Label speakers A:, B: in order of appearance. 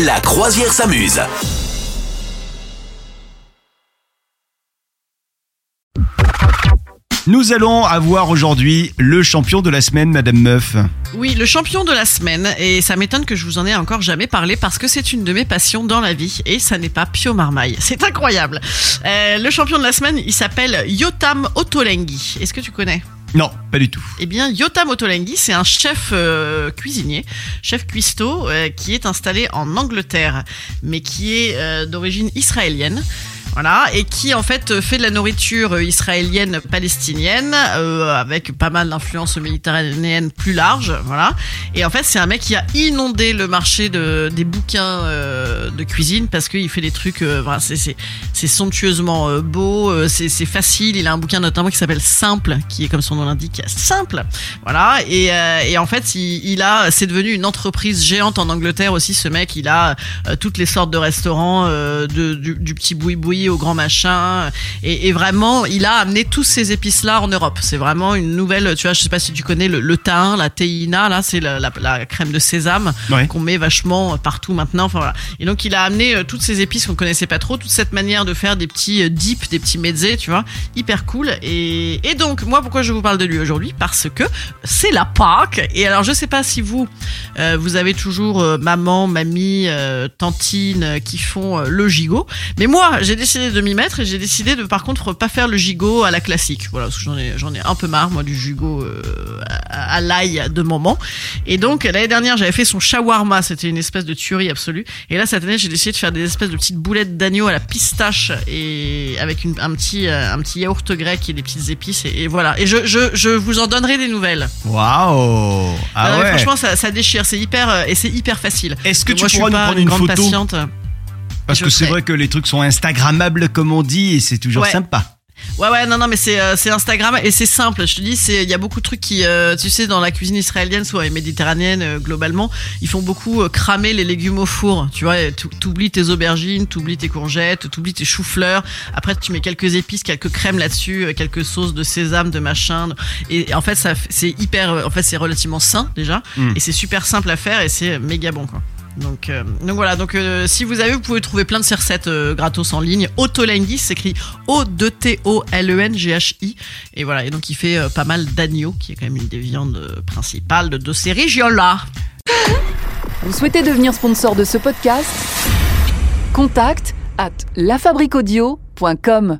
A: La croisière s'amuse.
B: Nous allons avoir aujourd'hui le champion de la semaine, Madame Meuf.
C: Oui, le champion de la semaine, et ça m'étonne que je vous en ai encore jamais parlé parce que c'est une de mes passions dans la vie, et ça n'est pas Pio Marmaille. C'est incroyable. Euh, le champion de la semaine, il s'appelle Yotam Ottolenghi. Est-ce que tu connais?
B: Non, pas du tout.
C: Eh bien, Yotam Ottolenghi, c'est un chef euh, cuisinier, chef cuistot, euh, qui est installé en Angleterre, mais qui est euh, d'origine israélienne. Voilà, et qui en fait fait de la nourriture israélienne palestinienne euh, avec pas mal d'influence méditerranéenne plus large, voilà. Et en fait, c'est un mec qui a inondé le marché de, des bouquins euh, de cuisine parce qu'il fait des trucs, euh, voilà, c'est somptueusement euh, beau, euh, c'est c'est facile. Il a un bouquin notamment qui s'appelle Simple, qui est comme son nom l'indique, simple, voilà. Et, euh, et en fait, il, il a, c'est devenu une entreprise géante en Angleterre aussi. Ce mec, il a toutes les sortes de restaurants, de, du, du petit au grand machin. Et, et vraiment, il a amené tous ces épices-là en Europe. C'est vraiment une nouvelle, tu vois, je sais pas si tu connais le, le thym, la théina, là, c'est la, la, la crème de sésame
B: Ouais.
C: qu'on met vachement partout maintenant. Enfin, voilà. Et donc, il a amené euh, toutes ces épices qu'on connaissait pas trop, toute cette manière de faire des petits euh, dips, des petits mezzés, tu vois, hyper cool. Et, et donc, moi, pourquoi je vous parle de lui aujourd'hui? Parce que c'est la Pâques. Et alors, je sais pas si vous, euh, vous avez toujours euh, maman, mamie, euh, tantine qui font le gigot. Mais moi, j'ai décidé de m'y mettre et j'ai décidé de, par contre, pas faire le gigot à la classique. Voilà, parce que j'en ai, j'en ai un peu marre, moi, du gigot euh, à, à l'ail de moment. Et donc, l'année dernière, j'avais fait son shawarma. C'était une espèce de tuerie absolue. Et là, cette année, j'ai décidé de faire des espèces de petites boulettes d'agneau à la pistache et avec une, un petit, euh, un petit yaourt grec et des petites épices. Et, et voilà. Et je, je, je vous en donnerai des nouvelles.
B: Waouh Ah ouais
C: Franchement, ça, ça déchire. C'est hyper, euh, et c'est hyper facile.
B: Est-ce que
C: Moi,
B: tu
C: je suis
B: pourras nous
C: pas
B: prendre
C: une
B: une
C: grande
B: photo
C: patiente.
B: Parce que c'est vrai que les trucs sont Instagrammables, comme on dit, et c'est toujours
C: Ouais.
B: sympa.
C: Ouais ouais non non mais c'est euh, c'est Instagram et c'est simple je te dis c'est il y a beaucoup de trucs qui euh, tu sais dans la cuisine israélienne soit méditerranéenne euh, globalement ils font beaucoup euh, cramer les légumes au four tu vois t'oublies tes aubergines t'oublies tes courgettes t'oublies tes choux-fleurs après tu mets quelques épices quelques crèmes là-dessus quelques sauces de sésame de machin et en fait ça c'est hyper en fait c'est relativement sain déjà
B: Mm.
C: et c'est super simple à faire et c'est méga bon quoi donc, euh, donc voilà, donc euh, si vous avez, vous pouvez trouver plein de ces recettes euh, gratos en ligne. Otolenghi s'écrit O-D-T-O-L-E-N-G-H-I. Et voilà, et donc il fait euh, pas mal d'agneau, qui est quand même une des viandes euh, principales de, de ces régions-là.
D: Vous souhaitez devenir sponsor de ce podcast? Contact à lafabriquaudio.com.